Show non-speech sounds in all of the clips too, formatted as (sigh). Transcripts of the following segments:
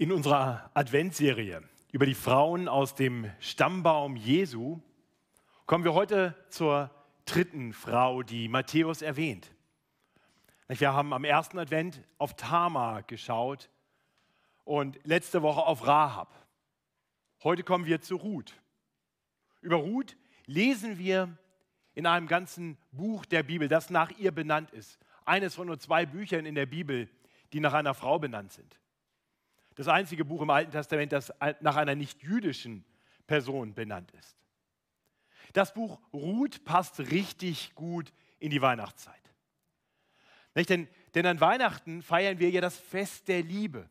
In unserer Adventsserie über die Frauen aus dem Stammbaum Jesu kommen wir heute zur dritten Frau, die Matthäus erwähnt. Wir haben am ersten Advent auf Tama geschaut und letzte Woche auf Rahab. Heute kommen wir zu Ruth. Über Ruth lesen wir in einem ganzen Buch der Bibel, das nach ihr benannt ist. Eines von nur zwei Büchern in der Bibel, die nach einer Frau benannt sind. Das einzige Buch im Alten Testament, das nach einer nicht-jüdischen Person benannt ist. Das Buch Ruth passt richtig gut in die Weihnachtszeit. Nicht? Denn, denn an Weihnachten feiern wir ja das Fest der Liebe.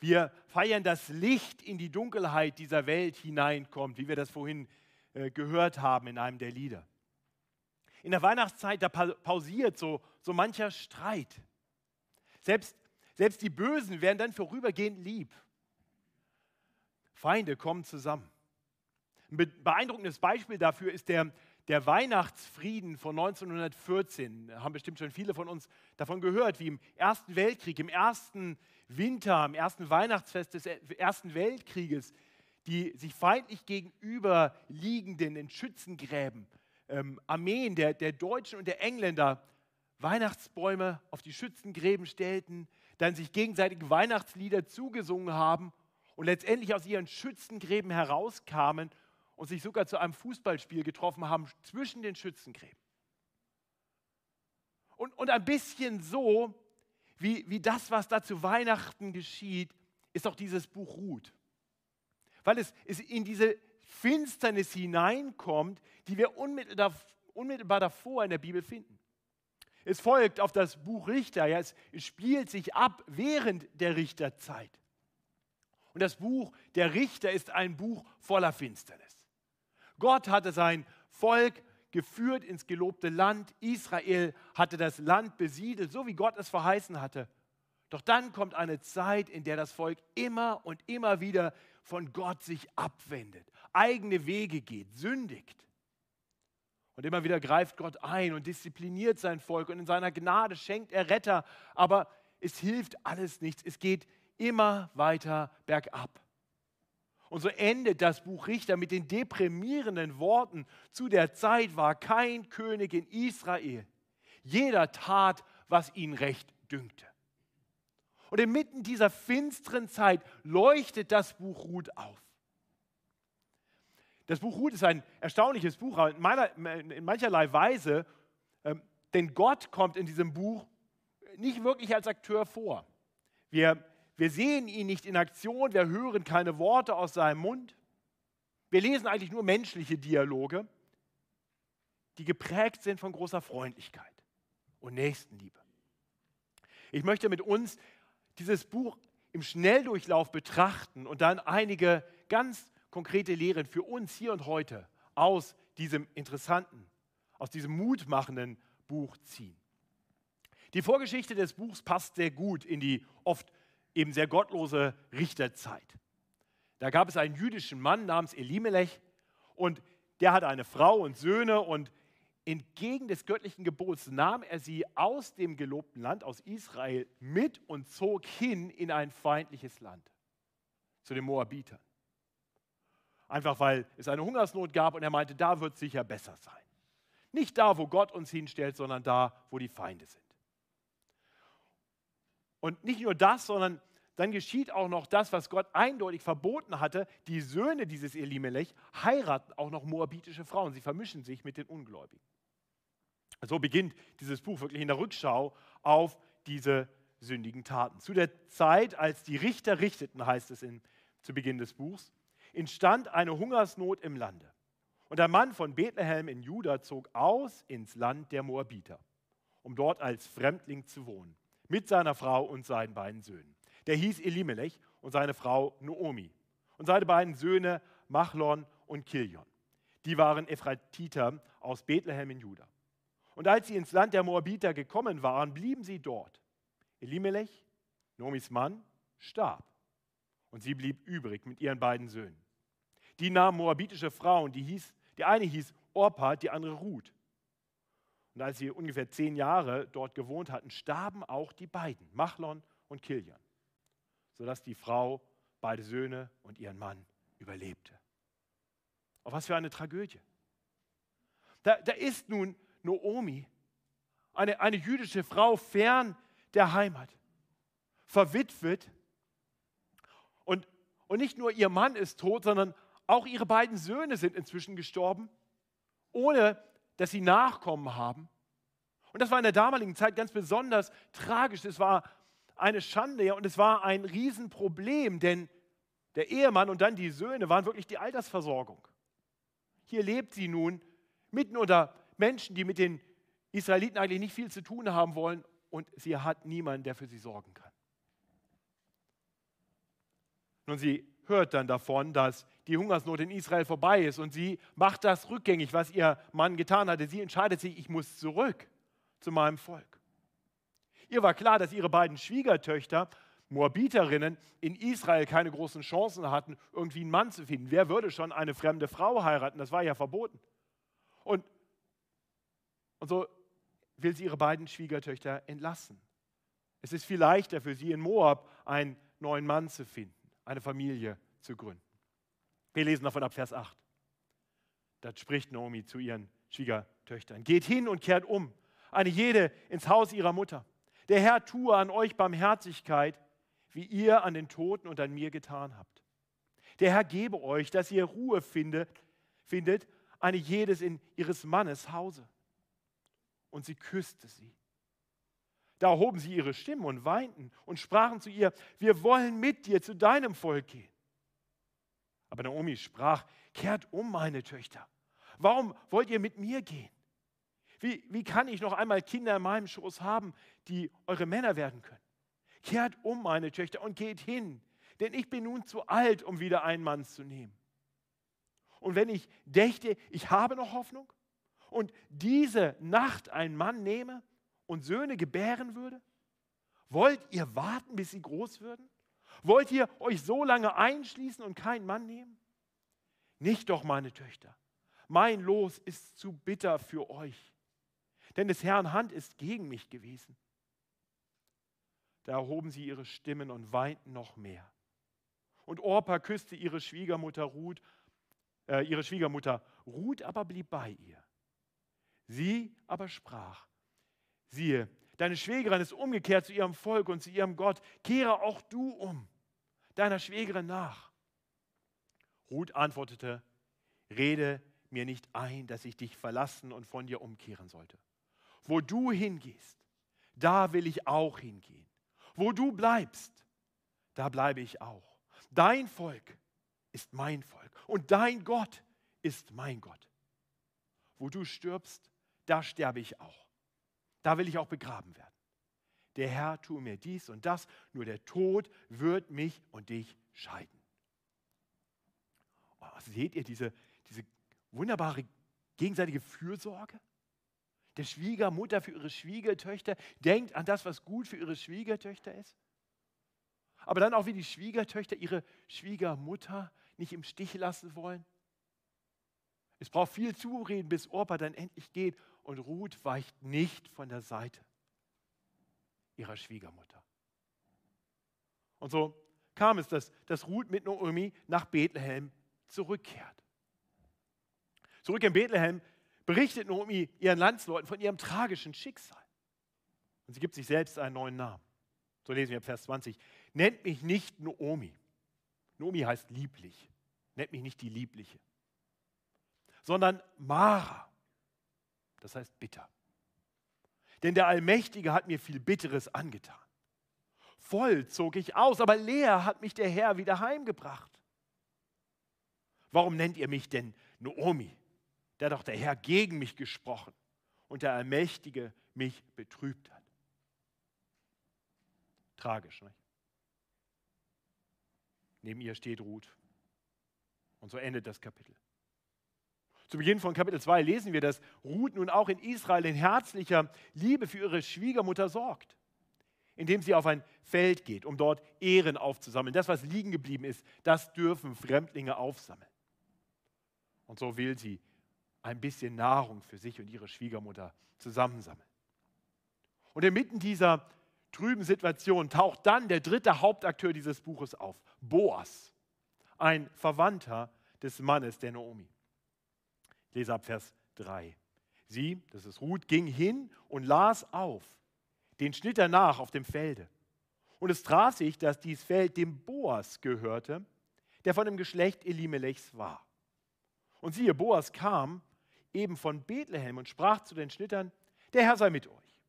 Wir feiern das Licht in die Dunkelheit dieser Welt hineinkommt, wie wir das vorhin äh, gehört haben in einem der Lieder. In der Weihnachtszeit, da pausiert so, so mancher Streit. Selbst selbst die Bösen werden dann vorübergehend lieb. Feinde kommen zusammen. Ein beeindruckendes Beispiel dafür ist der, der Weihnachtsfrieden von 1914. Da haben bestimmt schon viele von uns davon gehört, wie im Ersten Weltkrieg, im ersten Winter, im ersten Weihnachtsfest des Ersten Weltkrieges, die sich feindlich gegenüber liegenden in Schützengräben, ähm, Armeen der, der Deutschen und der Engländer Weihnachtsbäume auf die Schützengräben stellten, dann sich gegenseitig Weihnachtslieder zugesungen haben und letztendlich aus ihren Schützengräben herauskamen und sich sogar zu einem Fußballspiel getroffen haben zwischen den Schützengräben. Und, und ein bisschen so, wie, wie das, was da zu Weihnachten geschieht, ist auch dieses Buch Ruth. Weil es, es in diese Finsternis hineinkommt, die wir unmittelbar, unmittelbar davor in der Bibel finden. Es folgt auf das Buch Richter. Ja, es spielt sich ab während der Richterzeit. Und das Buch der Richter ist ein Buch voller Finsternis. Gott hatte sein Volk geführt ins gelobte Land. Israel hatte das Land besiedelt, so wie Gott es verheißen hatte. Doch dann kommt eine Zeit, in der das Volk immer und immer wieder von Gott sich abwendet, eigene Wege geht, sündigt. Und immer wieder greift Gott ein und diszipliniert sein Volk und in seiner Gnade schenkt er Retter. Aber es hilft alles nichts. Es geht immer weiter bergab. Und so endet das Buch Richter mit den deprimierenden Worten, zu der Zeit war kein König in Israel. Jeder tat, was ihn recht dünkte. Und inmitten dieser finsteren Zeit leuchtet das Buch Ruth auf. Das Buch Ruth ist ein erstaunliches Buch in, meiner, in mancherlei Weise, ähm, denn Gott kommt in diesem Buch nicht wirklich als Akteur vor. Wir, wir sehen ihn nicht in Aktion, wir hören keine Worte aus seinem Mund. Wir lesen eigentlich nur menschliche Dialoge, die geprägt sind von großer Freundlichkeit und Nächstenliebe. Ich möchte mit uns dieses Buch im Schnelldurchlauf betrachten und dann einige ganz konkrete Lehren für uns hier und heute aus diesem interessanten, aus diesem mutmachenden Buch ziehen. Die Vorgeschichte des Buchs passt sehr gut in die oft eben sehr gottlose Richterzeit. Da gab es einen jüdischen Mann namens Elimelech und der hatte eine Frau und Söhne und entgegen des göttlichen Gebots nahm er sie aus dem gelobten Land, aus Israel, mit und zog hin in ein feindliches Land, zu den Moabitern. Einfach weil es eine Hungersnot gab und er meinte, da wird es sicher besser sein. Nicht da, wo Gott uns hinstellt, sondern da, wo die Feinde sind. Und nicht nur das, sondern dann geschieht auch noch das, was Gott eindeutig verboten hatte. Die Söhne dieses Elimelech heiraten auch noch moabitische Frauen. Sie vermischen sich mit den Ungläubigen. So beginnt dieses Buch wirklich in der Rückschau auf diese sündigen Taten. Zu der Zeit, als die Richter richteten, heißt es in, zu Beginn des Buchs, entstand eine Hungersnot im Lande. Und der Mann von Bethlehem in Juda zog aus ins Land der Moabiter, um dort als Fremdling zu wohnen, mit seiner Frau und seinen beiden Söhnen. Der hieß Elimelech und seine Frau Noomi und seine beiden Söhne Machlon und Kilion. Die waren Ephratiter aus Bethlehem in Juda. Und als sie ins Land der Moabiter gekommen waren, blieben sie dort. Elimelech, Noomis Mann, starb und sie blieb übrig mit ihren beiden Söhnen. Die nahmen moabitische Frauen, die, hieß, die eine hieß Orpa, die andere Ruth. Und als sie ungefähr zehn Jahre dort gewohnt hatten, starben auch die beiden, Machlon und Kilian. sodass die Frau beide Söhne und ihren Mann überlebte. Oh, was für eine Tragödie. Da, da ist nun Noomi, eine, eine jüdische Frau fern der Heimat, verwitwet. Und, und nicht nur ihr Mann ist tot, sondern auch ihre beiden Söhne sind inzwischen gestorben, ohne dass sie Nachkommen haben. Und das war in der damaligen Zeit ganz besonders tragisch. Es war eine Schande und es war ein Riesenproblem, denn der Ehemann und dann die Söhne waren wirklich die Altersversorgung. Hier lebt sie nun mitten unter Menschen, die mit den Israeliten eigentlich nicht viel zu tun haben wollen und sie hat niemanden, der für sie sorgen kann. Nun, sie hört dann davon, dass die Hungersnot in Israel vorbei ist und sie macht das rückgängig, was ihr Mann getan hatte. Sie entscheidet sich, ich muss zurück zu meinem Volk. Ihr war klar, dass ihre beiden Schwiegertöchter, Moabiterinnen, in Israel keine großen Chancen hatten, irgendwie einen Mann zu finden. Wer würde schon eine fremde Frau heiraten? Das war ja verboten. Und, und so will sie ihre beiden Schwiegertöchter entlassen. Es ist viel leichter für sie in Moab einen neuen Mann zu finden, eine Familie zu gründen. Wir lesen davon ab Vers 8. Da spricht Naomi zu ihren Schwiegertöchtern. Geht hin und kehrt um, eine jede ins Haus ihrer Mutter. Der Herr tue an euch Barmherzigkeit, wie ihr an den Toten und an mir getan habt. Der Herr gebe euch, dass ihr Ruhe findet, findet eine jedes in ihres Mannes Hause. Und sie küsste sie. Da erhoben sie ihre Stimmen und weinten und sprachen zu ihr, wir wollen mit dir zu deinem Volk gehen. Aber Naomi sprach, kehrt um, meine Töchter. Warum wollt ihr mit mir gehen? Wie, wie kann ich noch einmal Kinder in meinem Schoß haben, die eure Männer werden können? Kehrt um, meine Töchter, und geht hin, denn ich bin nun zu alt, um wieder einen Mann zu nehmen. Und wenn ich dächte, ich habe noch Hoffnung und diese Nacht einen Mann nehme und Söhne gebären würde, wollt ihr warten, bis sie groß würden? Wollt ihr euch so lange einschließen und keinen Mann nehmen? Nicht doch, meine Töchter. Mein Los ist zu bitter für euch denn des Herrn Hand ist gegen mich gewesen. Da erhoben sie ihre Stimmen und weinten noch mehr. Und Orpa küsste ihre Schwiegermutter Ruth, äh, ihre Schwiegermutter. Ruth aber blieb bei ihr. Sie aber sprach, siehe, deine Schwägerin ist umgekehrt zu ihrem Volk und zu ihrem Gott. Kehre auch du um, deiner Schwägerin nach. Ruth antwortete, rede mir nicht ein, dass ich dich verlassen und von dir umkehren sollte. Wo du hingehst, da will ich auch hingehen. Wo du bleibst, da bleibe ich auch. Dein Volk ist mein Volk und dein Gott ist mein Gott. Wo du stirbst, da sterbe ich auch. Da will ich auch begraben werden. Der Herr tue mir dies und das, nur der Tod wird mich und dich scheiden. Oh, seht ihr diese, diese wunderbare gegenseitige Fürsorge? der Schwiegermutter für ihre Schwiegertöchter, denkt an das, was gut für ihre Schwiegertöchter ist. Aber dann auch wie die Schwiegertöchter ihre Schwiegermutter nicht im Stich lassen wollen. Es braucht viel Zureden, bis Orpa dann endlich geht und Ruth weicht nicht von der Seite ihrer Schwiegermutter. Und so kam es, dass, dass Ruth mit Naomi nach Bethlehem zurückkehrt. Zurück in Bethlehem berichtet Naomi ihren Landsleuten von ihrem tragischen Schicksal. Und sie gibt sich selbst einen neuen Namen. So lesen wir Vers 20. Nennt mich nicht Naomi. Naomi heißt lieblich. Nennt mich nicht die Liebliche. Sondern Mara. Das heißt bitter. Denn der Allmächtige hat mir viel Bitteres angetan. Voll zog ich aus, aber leer hat mich der Herr wieder heimgebracht. Warum nennt ihr mich denn Naomi? da doch der Herr gegen mich gesprochen und der Allmächtige mich betrübt hat. Tragisch, nicht? Neben ihr steht Ruth. Und so endet das Kapitel. Zu Beginn von Kapitel 2 lesen wir, dass Ruth nun auch in Israel in herzlicher Liebe für ihre Schwiegermutter sorgt, indem sie auf ein Feld geht, um dort Ehren aufzusammeln. Das, was liegen geblieben ist, das dürfen Fremdlinge aufsammeln. Und so will sie ein bisschen Nahrung für sich und ihre Schwiegermutter zusammensammeln. Und inmitten dieser trüben Situation taucht dann der dritte Hauptakteur dieses Buches auf, Boas, ein Verwandter des Mannes der Naomi. Lese ab Vers 3. Sie, das ist Ruth, ging hin und las auf, den schnitt er nach auf dem Felde. Und es traf sich, dass dies Feld dem Boas gehörte, der von dem Geschlecht Elimelechs war. Und siehe, Boas kam eben von Bethlehem und sprach zu den Schnittern, der Herr sei mit euch.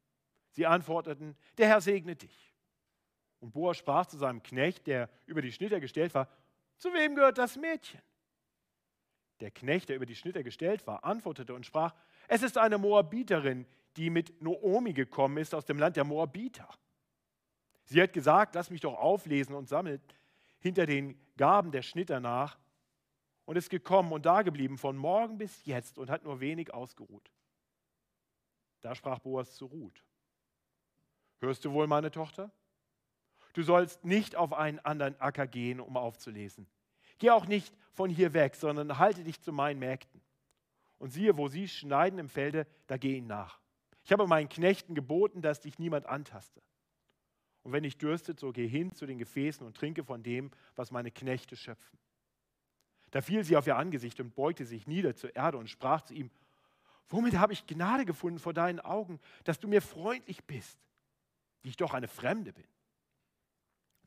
Sie antworteten, der Herr segne dich. Und Boas sprach zu seinem Knecht, der über die Schnitter gestellt war, zu wem gehört das Mädchen? Der Knecht, der über die Schnitter gestellt war, antwortete und sprach, es ist eine Moabiterin, die mit Noomi gekommen ist aus dem Land der Moabiter. Sie hat gesagt, lass mich doch auflesen und sammelt hinter den Gaben der Schnitter nach und ist gekommen und dageblieben von morgen bis jetzt und hat nur wenig ausgeruht. Da sprach Boas zu Ruth. Hörst du wohl, meine Tochter? Du sollst nicht auf einen anderen Acker gehen, um aufzulesen. Geh auch nicht von hier weg, sondern halte dich zu meinen Mägden. Und siehe, wo sie schneiden im Felde, da geh ihnen nach. Ich habe meinen Knechten geboten, dass dich niemand antaste. Und wenn ich dürstet, so geh hin zu den Gefäßen und trinke von dem, was meine Knechte schöpfen. Da fiel sie auf ihr Angesicht und beugte sich nieder zur Erde und sprach zu ihm, womit habe ich Gnade gefunden vor deinen Augen, dass du mir freundlich bist, die ich doch eine Fremde bin?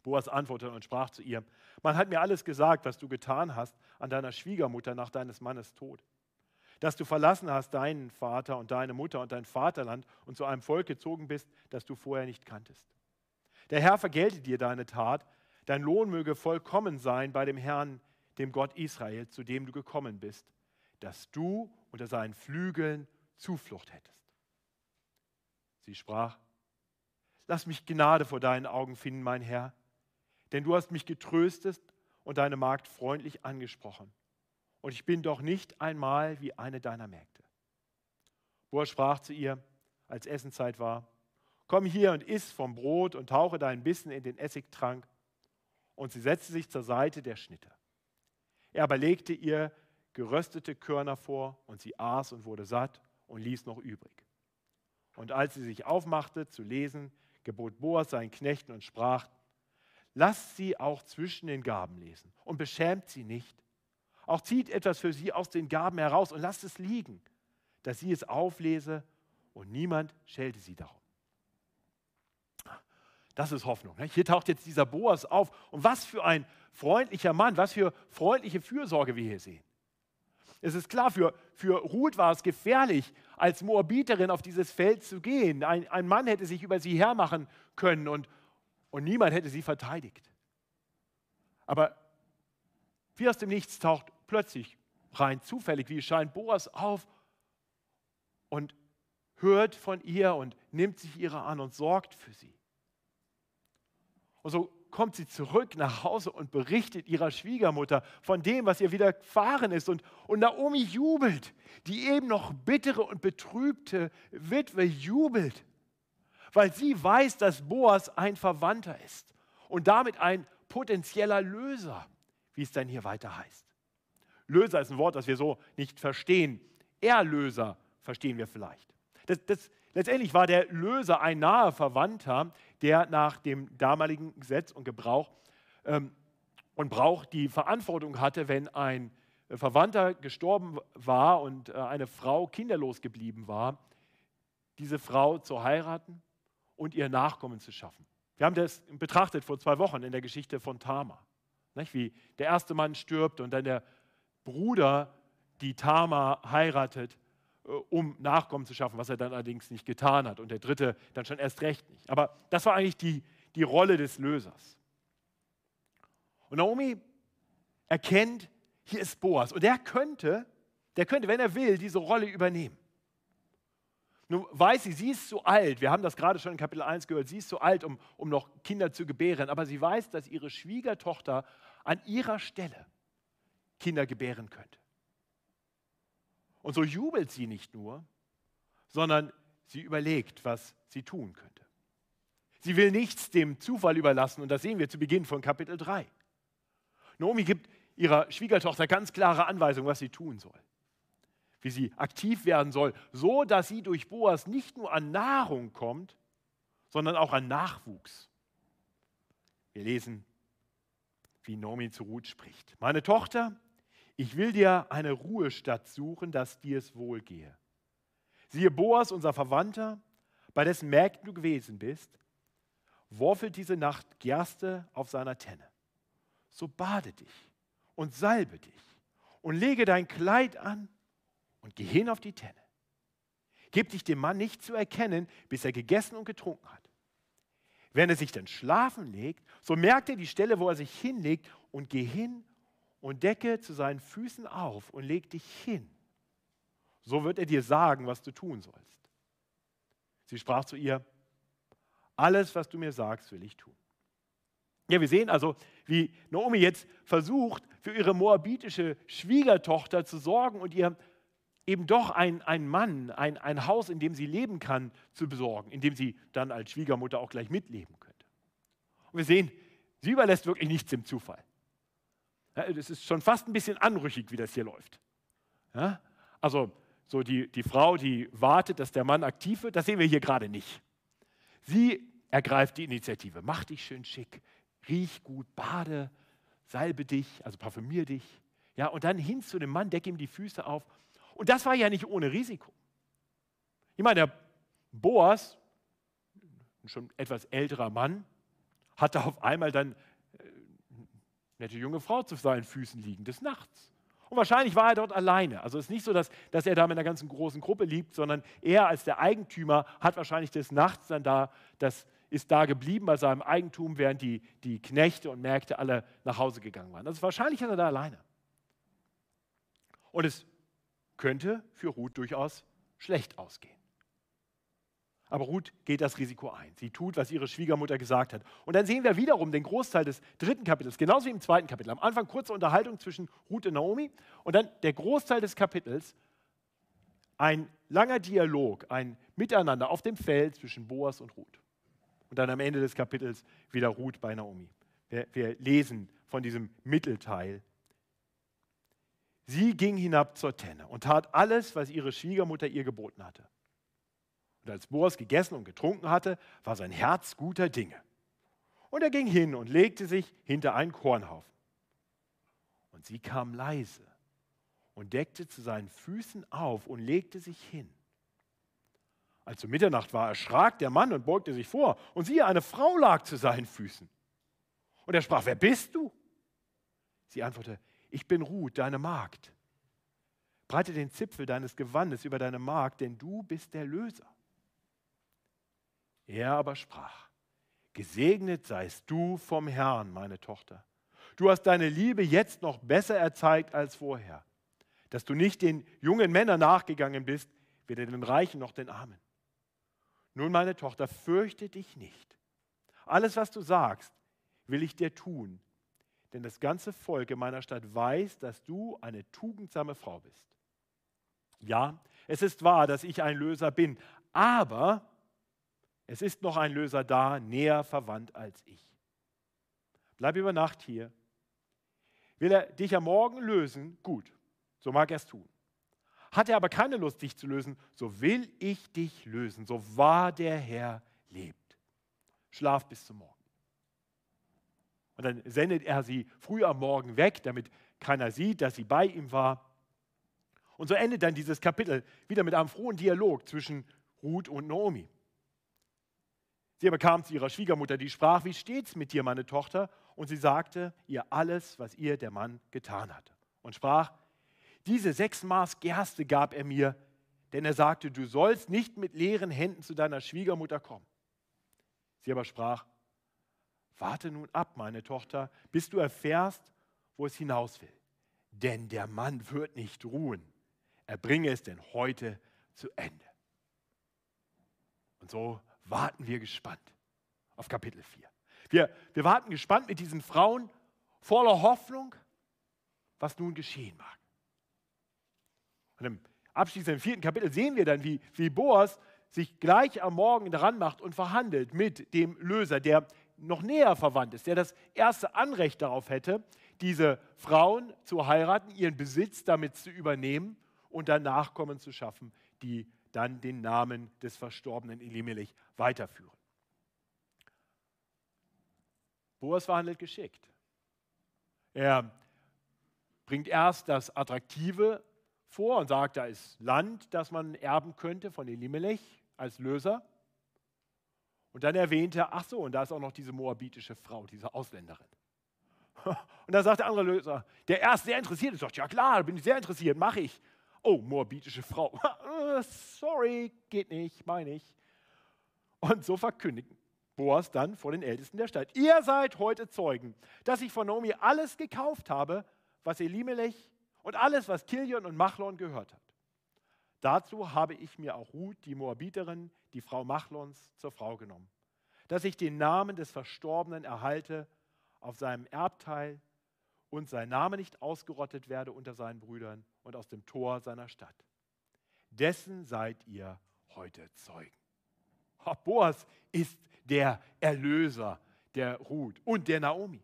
Boas antwortete und sprach zu ihr, man hat mir alles gesagt, was du getan hast an deiner Schwiegermutter nach deines Mannes Tod. Dass du verlassen hast deinen Vater und deine Mutter und dein Vaterland und zu einem Volk gezogen bist, das du vorher nicht kanntest. Der Herr vergelte dir deine Tat, dein Lohn möge vollkommen sein bei dem Herrn, dem Gott Israel, zu dem du gekommen bist, dass du unter seinen Flügeln Zuflucht hättest. Sie sprach, lass mich Gnade vor deinen Augen finden, mein Herr, denn du hast mich getröstet und deine Magd freundlich angesprochen. Und ich bin doch nicht einmal wie eine deiner Mägde. Boas sprach zu ihr, als Essenzeit war, komm hier und iss vom Brot und tauche deinen Bissen in den Essigtrank. Und sie setzte sich zur Seite der Schnitte. Er aber legte ihr geröstete Körner vor und sie aß und wurde satt und ließ noch übrig. Und als sie sich aufmachte zu lesen, gebot Boas seinen Knechten und sprach, lasst sie auch zwischen den Gaben lesen und beschämt sie nicht. Auch zieht etwas für sie aus den Gaben heraus und lasst es liegen, dass sie es auflese und niemand schelte sie darum. Das ist Hoffnung. Hier taucht jetzt dieser Boas auf. Und was für ein freundlicher Mann, was für freundliche Fürsorge wir hier sehen. Es ist klar, für, für Ruth war es gefährlich, als Moabiterin auf dieses Feld zu gehen. Ein, ein Mann hätte sich über sie hermachen können und, und niemand hätte sie verteidigt. Aber wie aus dem Nichts taucht plötzlich, rein zufällig, wie es scheint, Boas auf und hört von ihr und nimmt sich ihrer an und sorgt für sie. Und so kommt sie zurück nach Hause und berichtet ihrer Schwiegermutter von dem, was ihr widerfahren ist. Und, und Naomi jubelt. Die eben noch bittere und betrübte Witwe jubelt, weil sie weiß, dass Boas ein Verwandter ist und damit ein potenzieller Löser, wie es dann hier weiter heißt. Löser ist ein Wort, das wir so nicht verstehen. Erlöser verstehen wir vielleicht. Das, das, letztendlich war der Löser ein naher Verwandter, der nach dem damaligen Gesetz und Gebrauch ähm, und Brauch die Verantwortung hatte, wenn ein Verwandter gestorben war und äh, eine Frau kinderlos geblieben war, diese Frau zu heiraten und ihr Nachkommen zu schaffen. Wir haben das betrachtet vor zwei Wochen in der Geschichte von Tamar, nicht? wie der erste Mann stirbt und dann der Bruder die Tamar heiratet äh, um Nachkommen zu schaffen, was er dann allerdings nicht getan hat. Und der dritte dann schon erst recht nicht. Aber das war eigentlich die, die Rolle des Lösers. Und Naomi erkennt, hier ist Boas. Und der könnte, der könnte, wenn er will, diese Rolle übernehmen. Nun weiß sie, sie ist zu alt. Wir haben das gerade schon in Kapitel 1 gehört. Sie ist zu alt, um, um noch Kinder zu gebären. Aber sie weiß, dass ihre Schwiegertochter an ihrer Stelle Kinder gebären könnte. Und so jubelt sie nicht nur, sondern sie überlegt, was sie tun könnte. Sie will nichts dem Zufall überlassen und das sehen wir zu Beginn von Kapitel 3. Naomi gibt ihrer Schwiegertochter ganz klare Anweisungen, was sie tun soll. Wie sie aktiv werden soll, so dass sie durch Boas nicht nur an Nahrung kommt, sondern auch an Nachwuchs. Wir lesen, wie Nomi zu Ruth spricht. Meine Tochter, ich will dir eine Ruhestadt suchen, dass dir es wohl gehe. Siehe Boas, unser Verwandter, bei dessen Mägden du gewesen bist, worfelt diese Nacht Gerste auf seiner Tenne. So bade dich und salbe dich und lege dein Kleid an und geh hin auf die Tenne. Gib dich dem Mann nicht zu erkennen, bis er gegessen und getrunken hat. Wenn er sich dann schlafen legt, so merkt er die Stelle, wo er sich hinlegt und geh hin und decke zu seinen Füßen auf und leg dich hin. So wird er dir sagen, was du tun sollst. Sie sprach zu ihr, alles, was du mir sagst, will ich tun. Ja, wir sehen also, wie Naomi jetzt versucht, für ihre moabitische Schwiegertochter zu sorgen und ihr eben doch einen Mann, ein, ein Haus, in dem sie leben kann, zu besorgen, in dem sie dann als Schwiegermutter auch gleich mitleben könnte. Und wir sehen, sie überlässt wirklich nichts dem Zufall. Ja, es ist schon fast ein bisschen anrüchig, wie das hier läuft. Ja? Also so die, die Frau, die wartet, dass der Mann aktiv wird, das sehen wir hier gerade nicht. Sie ergreift die Initiative. Mach dich schön schick, riech gut, bade, salbe dich, also parfümier dich. Ja, und dann hin zu dem Mann, deck ihm die Füße auf. Und das war ja nicht ohne Risiko. Ich meine, der Boas, ein schon etwas älterer Mann, hatte auf einmal dann äh, nette junge Frau zu seinen Füßen liegen, des Nachts. Und wahrscheinlich war er dort alleine. Also es ist nicht so, dass, dass er da mit einer ganzen großen Gruppe liebt, sondern er als der Eigentümer hat wahrscheinlich des Nachts dann da das ist da geblieben bei seinem Eigentum, während die, die Knechte und Märkte alle nach Hause gegangen waren. Also wahrscheinlich ist er da alleine. Und es könnte für Ruth durchaus schlecht ausgehen. Aber Ruth geht das Risiko ein. Sie tut, was ihre Schwiegermutter gesagt hat. Und dann sehen wir wiederum den Großteil des dritten Kapitels, genauso wie im zweiten Kapitel. Am Anfang kurze Unterhaltung zwischen Ruth und Naomi und dann der Großteil des Kapitels, ein langer Dialog, ein Miteinander auf dem Feld zwischen Boas und Ruth. Und dann am Ende des Kapitels wieder Ruth bei Naomi. Wir, wir lesen von diesem Mittelteil. Sie ging hinab zur Tenne und tat alles, was ihre Schwiegermutter ihr geboten hatte. Und als Boas gegessen und getrunken hatte, war sein Herz guter Dinge. Und er ging hin und legte sich hinter einen Kornhaufen. Und sie kam leise und deckte zu seinen Füßen auf und legte sich hin. Als um Mitternacht war, erschrak der Mann und beugte sich vor. Und siehe, eine Frau lag zu seinen Füßen. Und er sprach, wer bist du? Sie antwortete, ich bin Ruth, deine Magd. Breite den Zipfel deines Gewandes über deine Magd, denn du bist der Löser. Er aber sprach, gesegnet seist du vom Herrn, meine Tochter. Du hast deine Liebe jetzt noch besser erzeigt als vorher, dass du nicht den jungen Männern nachgegangen bist, weder den Reichen noch den Armen. Nun, meine Tochter, fürchte dich nicht. Alles, was du sagst, will ich dir tun, denn das ganze Volk in meiner Stadt weiß, dass du eine tugendsame Frau bist. Ja, es ist wahr, dass ich ein Löser bin, aber es ist noch ein Löser da, näher verwandt als ich. Bleib über Nacht hier. Will er dich am Morgen lösen? Gut, so mag er es tun. Hat er aber keine Lust, dich zu lösen, so will ich dich lösen, so wahr der Herr lebt. Schlaf bis zum Morgen. Und dann sendet er sie früh am Morgen weg, damit keiner sieht, dass sie bei ihm war. Und so endet dann dieses Kapitel wieder mit einem frohen Dialog zwischen Ruth und Naomi. Sie aber kam zu ihrer Schwiegermutter, die sprach, wie steht's mit dir, meine Tochter? Und sie sagte ihr alles, was ihr der Mann getan hatte. Und sprach, diese sechs Maß Gerste gab er mir, denn er sagte, du sollst nicht mit leeren Händen zu deiner Schwiegermutter kommen. Sie aber sprach, warte nun ab, meine Tochter, bis du erfährst, wo es hinaus will. Denn der Mann wird nicht ruhen. Er bringe es denn heute zu Ende. Und so warten wir gespannt auf Kapitel 4. Wir, wir warten gespannt mit diesen Frauen voller Hoffnung, was nun geschehen mag. Und im abschließenden vierten Kapitel sehen wir dann, wie, wie Boas sich gleich am Morgen daran macht und verhandelt mit dem Löser, der noch näher verwandt ist, der das erste Anrecht darauf hätte, diese Frauen zu heiraten, ihren Besitz damit zu übernehmen und dann Nachkommen zu schaffen, die dann den Namen des verstorbenen Elimelech weiterführen. Boas verhandelt geschickt. Er bringt erst das Attraktive vor und sagt, da ist Land, das man erben könnte von Elimelech als Löser. Und dann erwähnt er, ach so, und da ist auch noch diese moabitische Frau, diese Ausländerin. (laughs) Und dann sagt der andere Löser, der erst sehr interessiert ist, sagt, ja klar, bin ich sehr interessiert, mache ich. Oh, moabitische Frau. (laughs) Sorry, geht nicht, meine ich. Und so verkündigt Boas dann vor den Ältesten der Stadt, ihr seid heute Zeugen, dass ich von Naomi alles gekauft habe, was Elimelech und alles, was Kilion und Machlon gehört hat. Dazu habe ich mir auch Ruth, die Moabiterin, die Frau Machlons, zur Frau genommen, dass ich den Namen des Verstorbenen erhalte auf seinem Erbteil und sein Name nicht ausgerottet werde unter seinen Brüdern und aus dem Tor seiner Stadt. Dessen seid ihr heute Zeugen. Boas ist der Erlöser der Ruth und der Naomi,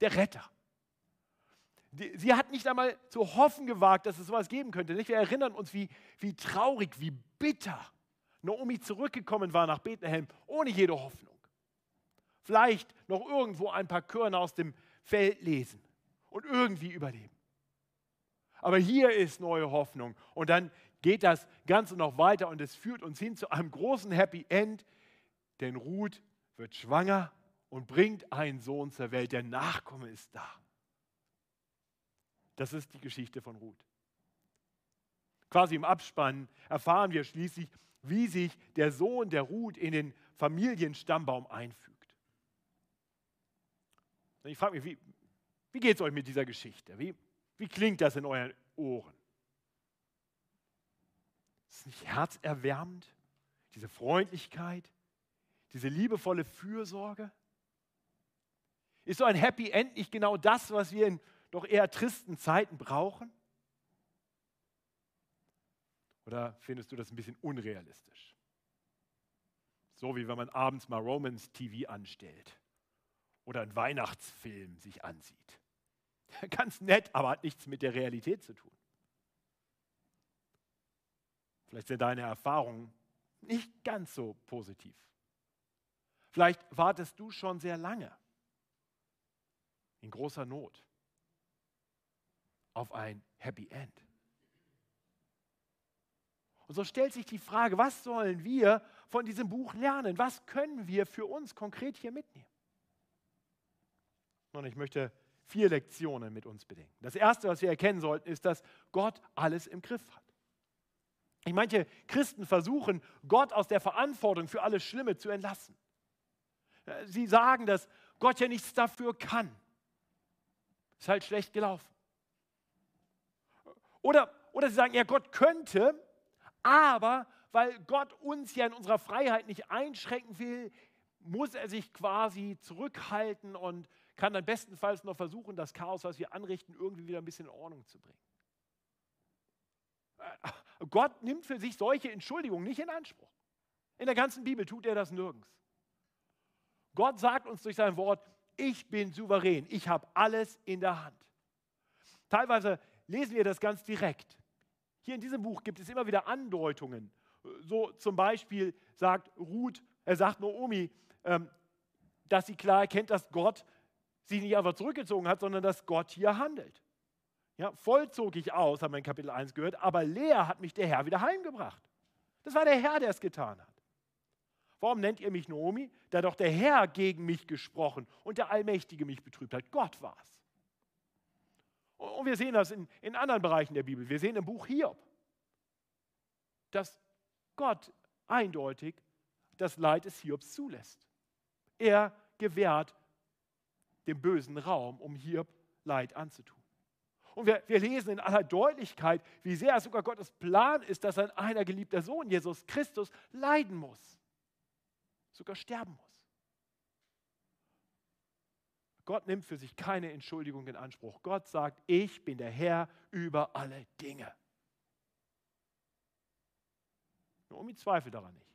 der Retter. Sie hat nicht einmal zu hoffen gewagt, dass es sowas geben könnte. Wir erinnern uns, wie, wie traurig, wie bitter Naomi zurückgekommen war nach Bethlehem, ohne jede Hoffnung. Vielleicht noch irgendwo ein paar Körner aus dem Feld lesen und irgendwie überleben. Aber hier ist neue Hoffnung. Und dann geht das Ganze noch weiter und es führt uns hin zu einem großen Happy End, denn Ruth wird schwanger und bringt einen Sohn zur Welt. Der Nachkomme ist da. Das ist die Geschichte von Ruth. Quasi im Abspann erfahren wir schließlich, wie sich der Sohn der Ruth in den Familienstammbaum einfügt. Und ich frage mich, wie, wie geht es euch mit dieser Geschichte? Wie, wie klingt das in euren Ohren? Ist es nicht herzerwärmend? Diese Freundlichkeit, diese liebevolle Fürsorge? Ist so ein Happy End nicht genau das, was wir in doch eher tristen Zeiten brauchen? Oder findest du das ein bisschen unrealistisch? So wie wenn man abends mal Romans TV anstellt oder einen Weihnachtsfilm sich ansieht. (laughs) Ganz nett, aber hat nichts mit der Realität zu tun. Vielleicht sind deine Erfahrungen nicht ganz so positiv. Vielleicht wartest du schon sehr lange in großer Not auf ein Happy End. Und so stellt sich die Frage, was sollen wir von diesem Buch lernen? Was können wir für uns konkret hier mitnehmen? Und ich möchte vier Lektionen mit uns bedenken. Das Erste, was wir erkennen sollten, ist, dass Gott alles im Griff hat. Manche Christen versuchen, Gott aus der Verantwortung für alles Schlimme zu entlassen. Sie sagen, dass Gott ja nichts dafür kann. Ist halt schlecht gelaufen. Oder, oder sie sagen, ja, Gott könnte, aber weil Gott uns ja in unserer Freiheit nicht einschränken will, muss er sich quasi zurückhalten und kann dann bestenfalls noch versuchen, das Chaos, was wir anrichten, irgendwie wieder ein bisschen in Ordnung zu bringen. Äh, Gott nimmt für sich solche Entschuldigungen nicht in Anspruch. In der ganzen Bibel tut er das nirgends. Gott sagt uns durch sein Wort, ich bin souverän, ich habe alles in der Hand. Teilweise lesen wir das ganz direkt. Hier in diesem Buch gibt es immer wieder Andeutungen. So zum Beispiel sagt Ruth, er sagt Naomi, ähm, dass sie klar erkennt, dass Gott sie nicht einfach zurückgezogen hat, sondern dass Gott hier handelt. Ja, voll zog ich aus, haben wir in Kapitel 1 gehört, aber leer hat mich der Herr wieder heimgebracht. Das war der Herr, der es getan hat. Warum nennt ihr mich Naomi? Da doch der Herr gegen mich gesprochen und der Allmächtige mich betrübt hat. Gott war es. Und wir sehen das in, in anderen Bereichen der Bibel. Wir sehen im Buch Hiob, dass Gott eindeutig das Leid des Hiobs zulässt. Er gewährt dem bösen Raum, um Hiob Leid anzutun. Und wir, wir, lesen in aller Deutlichkeit, wie sehr sogar Gottes Plan ist, dass sein einer geliebter Sohn, Jesus Christus, leiden muss, sogar sterben muss. Gott nimmt für sich keine Entschuldigung in Anspruch. Gott sagt, ich bin der Herr über alle Dinge. Naomi zweifelt daran nicht.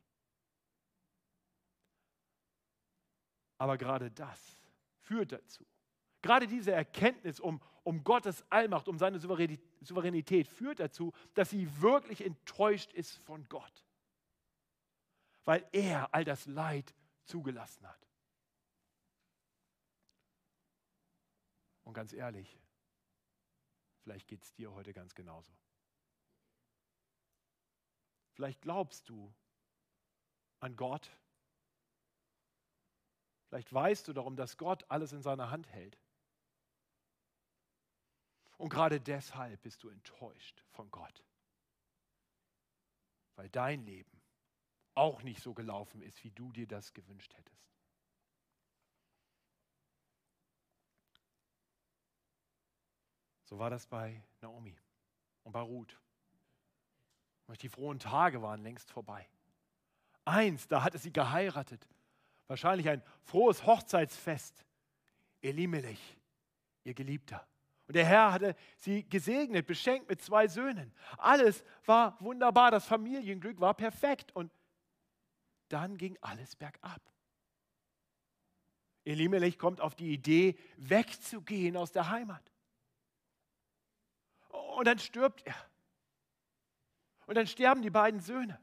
Aber gerade das führt dazu. Gerade diese Erkenntnis um, um Gottes Allmacht, um seine Souveränität führt dazu, dass sie wirklich enttäuscht ist von Gott. Weil er all das Leid zugelassen hat. Ganz ehrlich, vielleicht geht es dir heute ganz genauso. Vielleicht glaubst du an Gott. Vielleicht weißt du darum, dass Gott alles in seiner Hand hält. Und gerade deshalb bist du enttäuscht von Gott. Weil dein Leben auch nicht so gelaufen ist, wie du dir das gewünscht hättest. So war das bei Naomi und bei Ruth. Die frohen Tage waren längst vorbei. Eins, da hatte sie geheiratet. Wahrscheinlich ein frohes Hochzeitsfest. Elimelech, ihr Geliebter. Und der Herr hatte sie gesegnet, beschenkt mit zwei Söhnen. Alles war wunderbar, das Familienglück war perfekt. Und dann ging alles bergab. Elimelech kommt auf die Idee, wegzugehen aus der Heimat. Und dann stirbt er. Und dann sterben die beiden Söhne.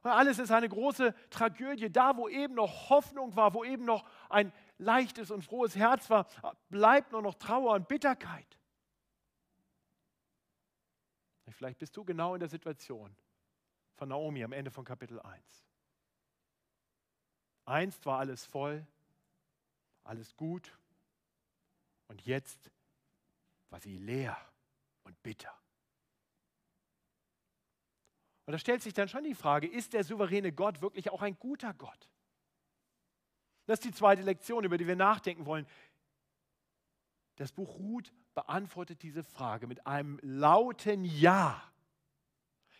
Und alles ist eine große Tragödie. Da, wo eben noch Hoffnung war, wo eben noch ein leichtes und frohes Herz war, bleibt nur noch Trauer und Bitterkeit. Vielleicht bist du genau in der Situation von Naomi am Ende von Kapitel 1. Einst war alles voll, alles gut und jetzt war sie leer und bitter. Und da stellt sich dann schon die Frage, ist der souveräne Gott wirklich auch ein guter Gott? Das ist die zweite Lektion, über die wir nachdenken wollen. Das Buch Ruth beantwortet diese Frage mit einem lauten Ja.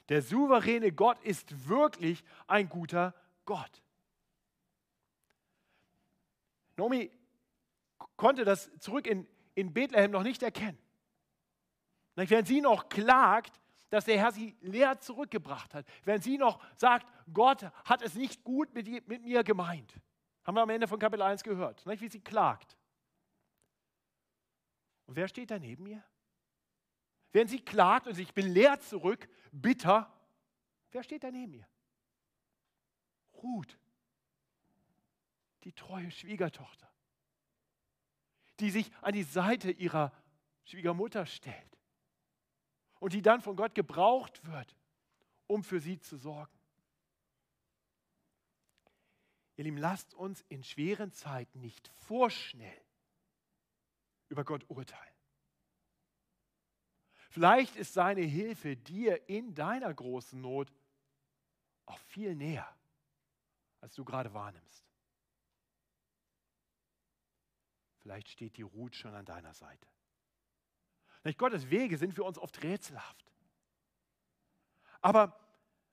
Der souveräne Gott ist wirklich ein guter Gott. Nomi konnte das zurück in, in Bethlehem noch nicht erkennen. Während sie noch klagt, dass der Herr sie leer zurückgebracht hat. Während sie noch sagt, Gott hat es nicht gut mit, mit mir gemeint. Haben wir am Ende von Kapitel 1 gehört, wie sie klagt. Und wer steht da neben ihr? Während sie klagt und ich bin leer zurück, bitter, wer steht da neben ihr? Ruth, die treue Schwiegertochter, die sich an die Seite ihrer Schwiegermutter stellt und die dann von Gott gebraucht wird, um für sie zu sorgen. Ihr Lieben, lasst uns in schweren Zeiten nicht vorschnell über Gott urteilen. Vielleicht ist seine Hilfe dir in deiner großen Not auch viel näher, als du gerade wahrnimmst. Vielleicht steht die Ruth schon an deiner Seite. Nicht? Gottes Wege sind für uns oft rätselhaft. Aber,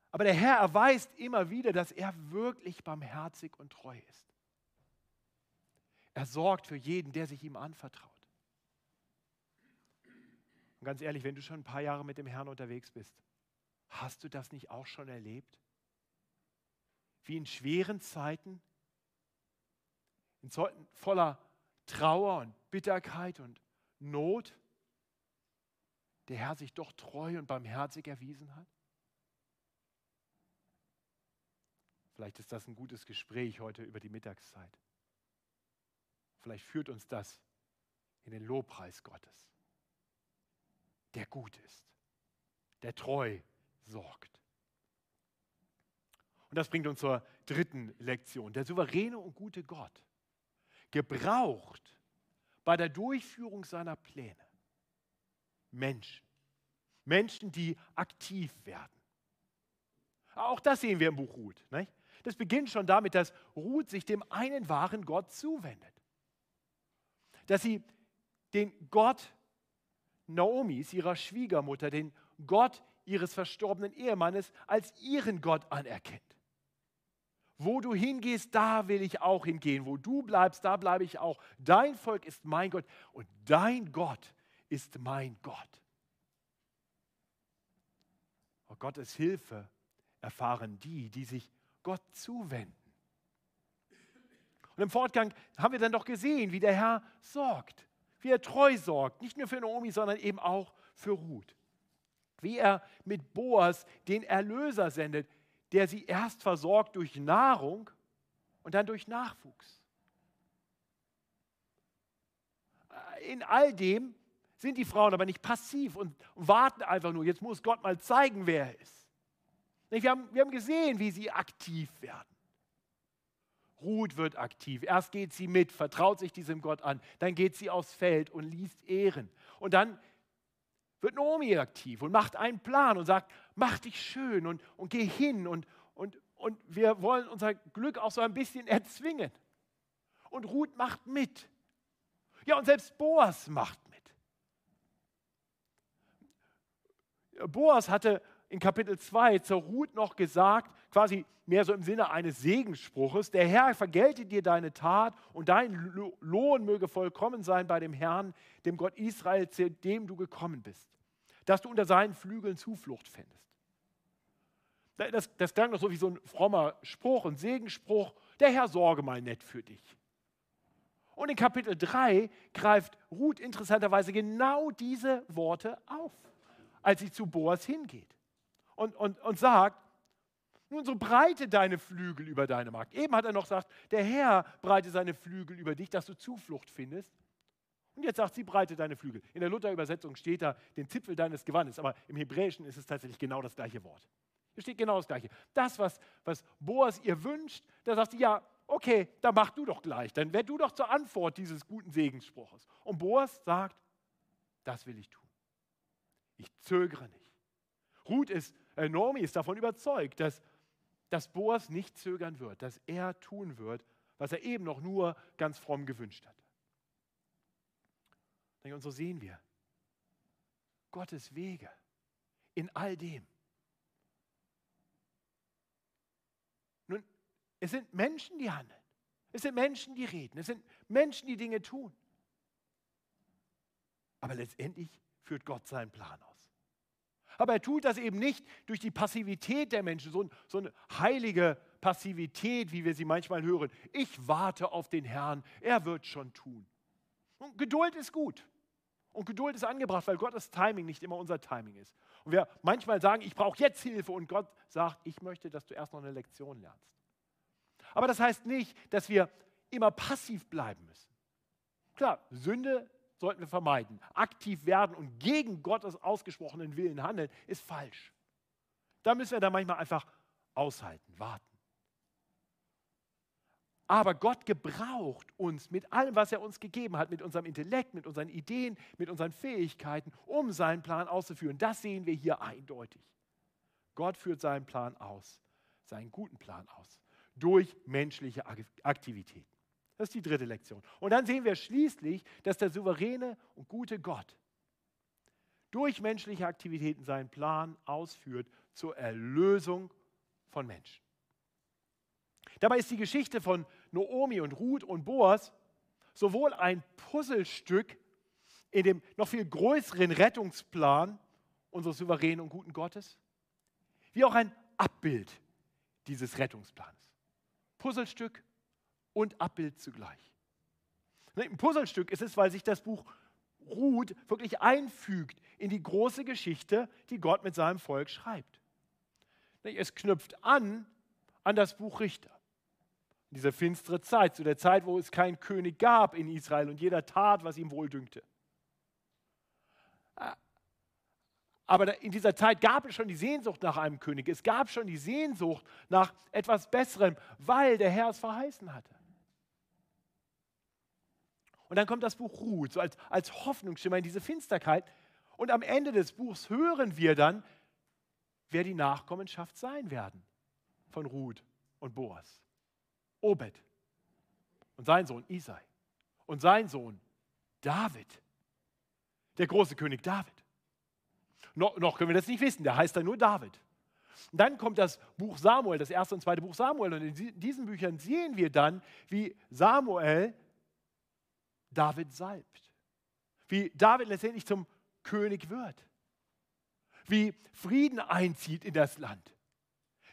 aber der Herr erweist immer wieder, dass er wirklich barmherzig und treu ist. Er sorgt für jeden, der sich ihm anvertraut. Und ganz ehrlich, wenn du schon ein paar Jahre mit dem Herrn unterwegs bist, hast du das nicht auch schon erlebt? Wie in schweren Zeiten, in Zeiten voller Trauer und Bitterkeit und Not, der Herr sich doch treu und barmherzig erwiesen hat? Vielleicht ist das ein gutes Gespräch heute über die Mittagszeit. Vielleicht führt uns das in den Lobpreis Gottes, der gut ist, der treu sorgt. Und das bringt uns zur dritten Lektion. Der souveräne und gute Gott gebraucht bei der Durchführung seiner Pläne Menschen. Menschen, die aktiv werden. Auch das sehen wir im Buch Ruth. Nicht? Das beginnt schon damit, dass Ruth sich dem einen wahren Gott zuwendet. Dass sie den Gott Naomis, ihrer Schwiegermutter, den Gott ihres verstorbenen Ehemannes als ihren Gott anerkennt. Wo du hingehst, da will ich auch hingehen. Wo du bleibst, da bleibe ich auch. Dein Volk ist mein Gott und dein Gott ist mein Gott. Oh, Gottes Hilfe erfahren die, die sich Gott zuwenden. Und im Fortgang haben wir dann doch gesehen, wie der Herr sorgt, wie er treu sorgt, nicht nur für Naomi, sondern eben auch für Ruth. Wie er mit Boas den Erlöser sendet, der sie erst versorgt durch Nahrung und dann durch Nachwuchs. in all dem sind die Frauen aber nicht passiv und warten einfach nur, jetzt muss Gott mal zeigen, wer er ist. Wir haben, wir haben gesehen, wie sie aktiv werden. Ruth wird aktiv. Erst geht sie mit, vertraut sich diesem Gott an. Dann geht sie aufs Feld und liest Ehren. Und dann wird Naomi aktiv und macht einen Plan und sagt, mach dich schön und, und geh hin und, und, und wir wollen unser Glück auch so ein bisschen erzwingen. Und Ruth macht mit. Ja, und selbst Boas macht mit. Boas hatte in Kapitel 2 zur Ruth noch gesagt, quasi mehr so im Sinne eines Segensspruches, der Herr vergelte dir deine Tat und dein Lohn möge vollkommen sein bei dem Herrn, dem Gott Israel, zu dem du gekommen bist, dass du unter seinen Flügeln Zuflucht findest. Das, das klang doch so wie so ein frommer Spruch, ein Segensspruch, der Herr sorge mal nett für dich. Und in Kapitel 3 greift Ruth interessanterweise genau diese Worte auf, als sie zu Boas hingeht und, und, und sagt, nun so breite deine Flügel über deine Magd. Eben hat er noch gesagt, der Herr breite seine Flügel über dich, dass du Zuflucht findest. Und jetzt sagt sie, breite deine Flügel. In der Luther-Übersetzung steht da den Zipfel deines Gewandes, aber im Hebräischen ist es tatsächlich genau das gleiche Wort. Hier steht genau das gleiche. Das, was, was Boas ihr wünscht, da sagt sie, ja, okay, dann mach du doch gleich. Dann wär du doch zur Antwort dieses guten Segensspruches. Und Boas sagt, das will ich tun. Ich zögere nicht. Ruth ist äh, Normi ist davon überzeugt, dass, dass Boas nicht zögern wird, dass er tun wird, was er eben noch nur ganz fromm gewünscht hat. Und so sehen wir Gottes Wege in all dem. Nun, es sind Menschen, die handeln. Es sind Menschen, die reden. Es sind Menschen, die Dinge tun. Aber letztendlich führt Gott seinen Plan aus. Aber er tut das eben nicht durch die Passivität der Menschen, so, so eine heilige Passivität, wie wir sie manchmal hören. Ich warte auf den Herrn, er wird schon tun. Und Geduld ist gut. Und Geduld ist angebracht, weil Gottes Timing nicht immer unser Timing ist. Und wir manchmal sagen, ich brauche jetzt Hilfe und Gott sagt, ich möchte, dass du erst noch eine Lektion lernst. Aber das heißt nicht, dass wir immer passiv bleiben müssen. Klar, Sünde sollten wir vermeiden. Aktiv werden und gegen Gottes ausgesprochenen Willen handeln, ist falsch. Da müssen wir dann manchmal einfach aushalten, warten. Aber Gott gebraucht uns mit allem, was er uns gegeben hat, mit unserem Intellekt, mit unseren Ideen, mit unseren Fähigkeiten, um seinen Plan auszuführen. Das sehen wir hier eindeutig. Gott führt seinen Plan aus, seinen guten Plan aus, durch menschliche Aktivitäten. Das ist die dritte Lektion. Und dann sehen wir schließlich, dass der souveräne und gute Gott durch menschliche Aktivitäten seinen Plan ausführt zur Erlösung von Menschen. Dabei ist die Geschichte von Noomi und Ruth und Boas sowohl ein Puzzlestück in dem noch viel größeren Rettungsplan unseres souveränen und guten Gottes, wie auch ein Abbild dieses Rettungsplans. Puzzlestück und Abbild zugleich. Ne, ein Puzzlestück ist es, weil sich das Buch Ruth wirklich einfügt in die große Geschichte, die Gott mit seinem Volk schreibt. Ne, es knüpft an an das Buch Richter. Diese finstere Zeit, zu der Zeit, wo es keinen König gab in Israel und jeder tat, was ihm wohl dünkte. Aber in dieser Zeit gab es schon die Sehnsucht nach einem König. Es gab schon die Sehnsucht nach etwas Besserem, weil der Herr es verheißen hatte. Und dann kommt das Buch Ruth, so als, als Hoffnungsschimmer in diese Finsterkeit. Und am Ende des Buchs hören wir dann, wer die Nachkommenschaft sein werden von Ruth und Boas. Obed und sein Sohn Isai und sein Sohn David, der große König David. No, noch können wir das nicht wissen, der heißt dann nur David. Und dann kommt das Buch Samuel, das erste und zweite Buch Samuel. Und in diesen Büchern sehen wir dann, wie Samuel David salbt. Wie David letztendlich zum König wird. Wie Frieden einzieht in das Land.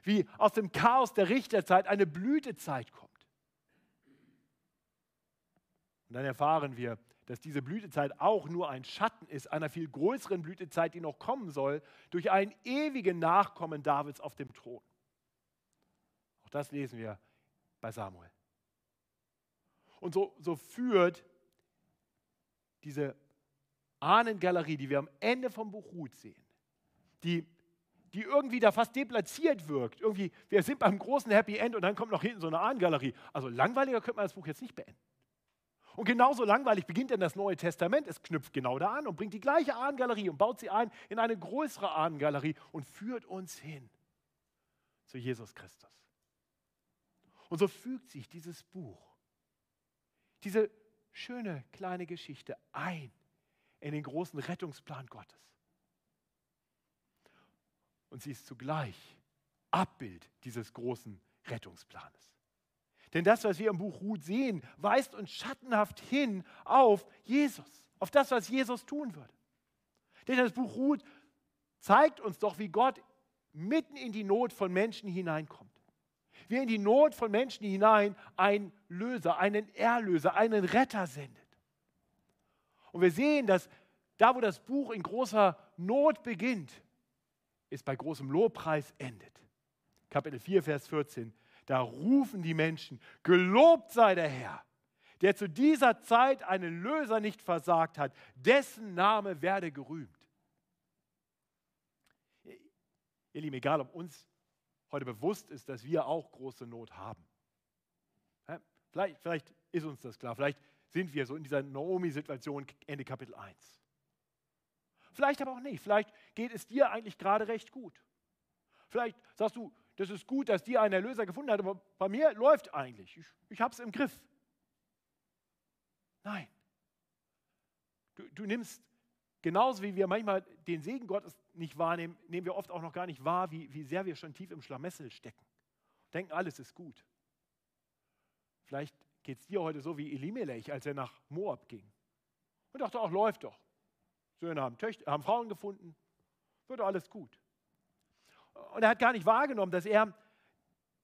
Wie aus dem Chaos der Richterzeit eine Blütezeit kommt. Und dann erfahren wir, dass diese Blütezeit auch nur ein Schatten ist einer viel größeren Blütezeit, die noch kommen soll, durch einen ewigen Nachkommen Davids auf dem Thron. Auch das lesen wir bei Samuel. Und so, so führt diese Ahnengalerie, die wir am Ende vom Buch Ruth sehen, die, die irgendwie da fast deplatziert wirkt. Irgendwie, wir sind beim großen Happy End und dann kommt noch hinten so eine Ahnengalerie. Also langweiliger könnte man das Buch jetzt nicht beenden. Und genauso langweilig beginnt dann das Neue Testament. Es knüpft genau da an und bringt die gleiche Ahnengalerie und baut sie ein in eine größere Ahnengalerie und führt uns hin zu Jesus Christus. Und so fügt sich dieses Buch, diese schöne kleine Geschichte ein in den großen Rettungsplan Gottes. Und sie ist zugleich Abbild dieses großen Rettungsplanes. Denn das, was wir im Buch Ruth sehen, weist uns schattenhaft hin auf Jesus, auf das, was Jesus tun würde. Denn das Buch Ruth zeigt uns doch, wie Gott mitten in die Not von Menschen hineinkommt. Wie in die Not von Menschen hinein einen Löser, einen Erlöser, einen Retter sendet. Und wir sehen, dass da, wo das Buch in großer Not beginnt, es bei großem Lobpreis endet. Kapitel 4, Vers 14. Da rufen die Menschen, gelobt sei der Herr, der zu dieser Zeit einen Löser nicht versagt hat, dessen Name werde gerühmt. Ihr Lieben, egal ob uns heute bewusst ist, dass wir auch große Not haben. Vielleicht, vielleicht ist uns das klar, vielleicht sind wir so in dieser Naomi-Situation Ende Kapitel 1. Vielleicht aber auch nicht, vielleicht geht es dir eigentlich gerade recht gut. Vielleicht sagst du, das ist gut, dass dir ein Erlöser gefunden hat, aber bei mir läuft eigentlich. Ich, ich habe es im Griff. Nein. Du, du nimmst genauso wie wir manchmal den Segen Gottes nicht wahrnehmen, nehmen wir oft auch noch gar nicht wahr, wie, wie sehr wir schon tief im Schlamassel stecken. Denken, alles ist gut. Vielleicht geht es dir heute so wie Elimelech, als er nach Moab ging. Und dachte auch, läuft doch. Söhne haben, Töchter, haben Frauen gefunden, wird alles gut. Und er hat gar nicht wahrgenommen, dass er,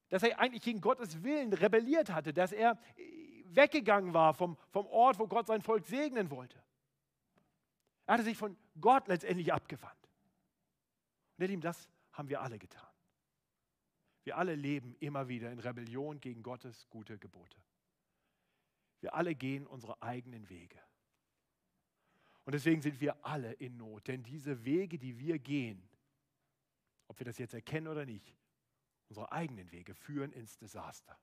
dass er eigentlich gegen Gottes Willen rebelliert hatte, dass er weggegangen war vom, vom Ort, wo Gott sein Volk segnen wollte. Er hatte sich von Gott letztendlich abgewandt. Und ihr Lieben, das haben wir alle getan. Wir alle leben immer wieder in Rebellion gegen Gottes gute Gebote. Wir alle gehen unsere eigenen Wege. Und deswegen sind wir alle in Not, denn diese Wege, die wir gehen, ob wir das jetzt erkennen oder nicht, unsere eigenen Wege führen ins Desaster.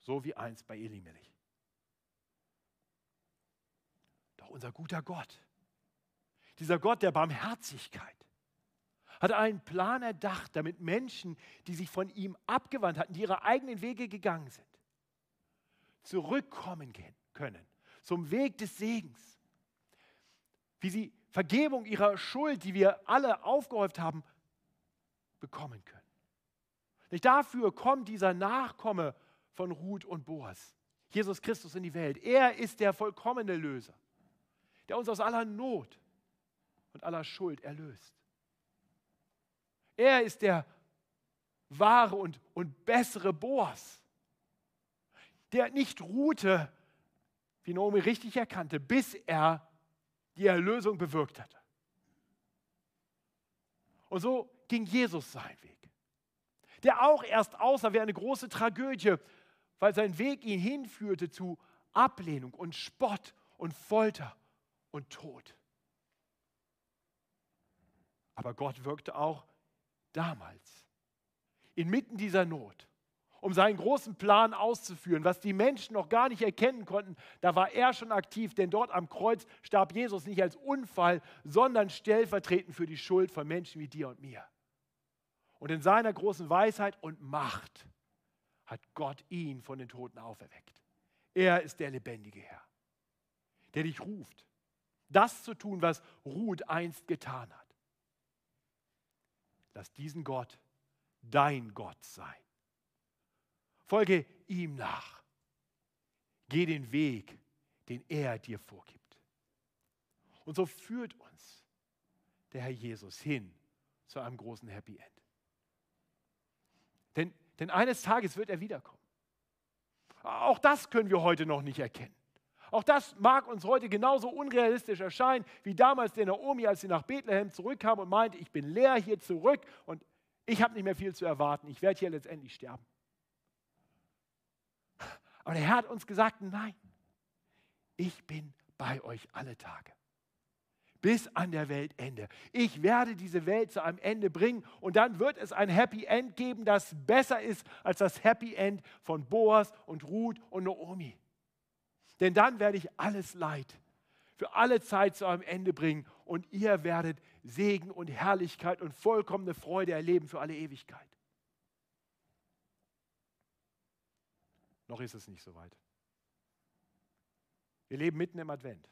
So wie einst bei Elimelech. Doch unser guter Gott, dieser Gott der Barmherzigkeit, hat einen Plan erdacht, damit Menschen, die sich von ihm abgewandt hatten, die ihre eigenen Wege gegangen sind, zurückkommen können zum Weg des Segens. Wie sie Vergebung ihrer Schuld, die wir alle aufgehäuft haben, bekommen können. Nicht dafür kommt dieser Nachkomme von Ruth und Boas, Jesus Christus in die Welt. Er ist der vollkommene Löser, der uns aus aller Not und aller Schuld erlöst. Er ist der wahre und, und bessere Boas, der nicht ruhte, wie Naomi richtig erkannte, bis er die Erlösung bewirkt hatte. Und so ging Jesus seinen Weg, der auch erst aussah wie eine große Tragödie, weil sein Weg ihn hinführte zu Ablehnung und Spott und Folter und Tod. Aber Gott wirkte auch damals, inmitten dieser Not, um seinen großen Plan auszuführen, was die Menschen noch gar nicht erkennen konnten, da war er schon aktiv, denn dort am Kreuz starb Jesus nicht als Unfall, sondern stellvertretend für die Schuld von Menschen wie dir und mir. Und in seiner großen Weisheit und Macht hat Gott ihn von den Toten auferweckt. Er ist der lebendige Herr, der dich ruft, das zu tun, was Ruth einst getan hat. Lass diesen Gott dein Gott sein. Folge ihm nach. Geh den Weg, den er dir vorgibt. Und so führt uns der Herr Jesus hin zu einem großen Happy End. Denn, eines Tages wird er wiederkommen. Auch das können wir heute noch nicht erkennen. Auch das mag uns heute genauso unrealistisch erscheinen wie damals der Naomi, als sie nach Bethlehem zurückkam und meinte, ich bin leer hier zurück und ich habe nicht mehr viel zu erwarten, ich werde hier letztendlich sterben. Aber der Herr hat uns gesagt, nein, ich bin bei euch alle Tage. Bis an der Weltende. Ich werde diese Welt zu einem Ende bringen und dann wird es ein Happy End geben, das besser ist als das Happy End von Boas und Ruth und Naomi. Denn dann werde ich alles Leid für alle Zeit zu einem Ende bringen und ihr werdet Segen und Herrlichkeit und vollkommene Freude erleben für alle Ewigkeit. Noch ist es nicht so weit. Wir leben mitten im Advent,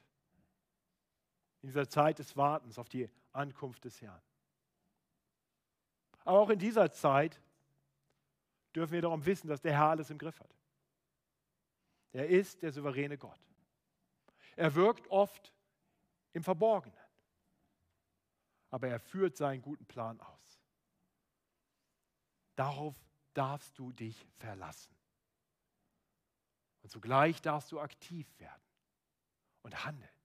in dieser Zeit des Wartens auf die Ankunft des Herrn. Aber auch in dieser Zeit dürfen wir darum wissen, dass der Herr alles im Griff hat. Er ist der souveräne Gott. Er wirkt oft im Verborgenen, aber er führt seinen guten Plan aus. Darauf darfst du dich verlassen. Und zugleich darfst du aktiv werden und handeln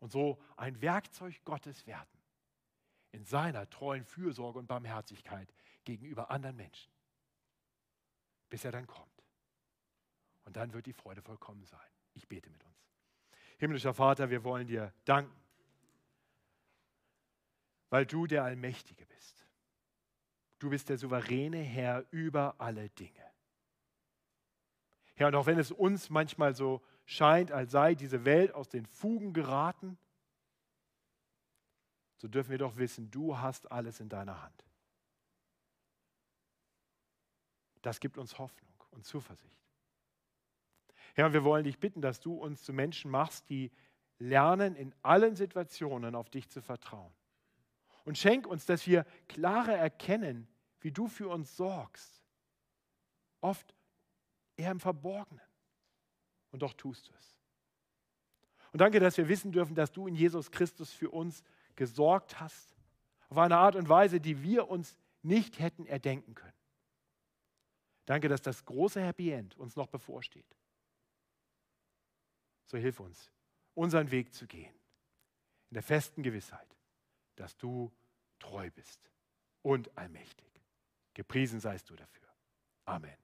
und so ein Werkzeug Gottes werden in seiner treuen Fürsorge und Barmherzigkeit gegenüber anderen Menschen, bis er dann kommt. Und dann wird die Freude vollkommen sein. Ich bete mit uns. Himmlischer Vater, wir wollen dir danken, weil du der Allmächtige bist. Du bist der souveräne Herr über alle Dinge. Herr, und auch wenn es uns manchmal so scheint, als sei diese Welt aus den Fugen geraten, so dürfen wir doch wissen, du hast alles in deiner Hand. Das gibt uns Hoffnung und Zuversicht. Herr, wir wollen dich bitten, dass du uns zu Menschen machst, die lernen, in allen Situationen auf dich zu vertrauen. Und schenk uns, dass wir klarer erkennen, wie du für uns sorgst. Oft eher im Verborgenen. Und doch tust du es. Und danke, dass wir wissen dürfen, dass du in Jesus Christus für uns gesorgt hast. Auf eine Art und Weise, die wir uns nicht hätten erdenken können. Danke, dass das große Happy End uns noch bevorsteht so hilf uns, unseren Weg zu gehen, in der festen Gewissheit, dass du treu bist und allmächtig. Gepriesen seist du dafür. Amen.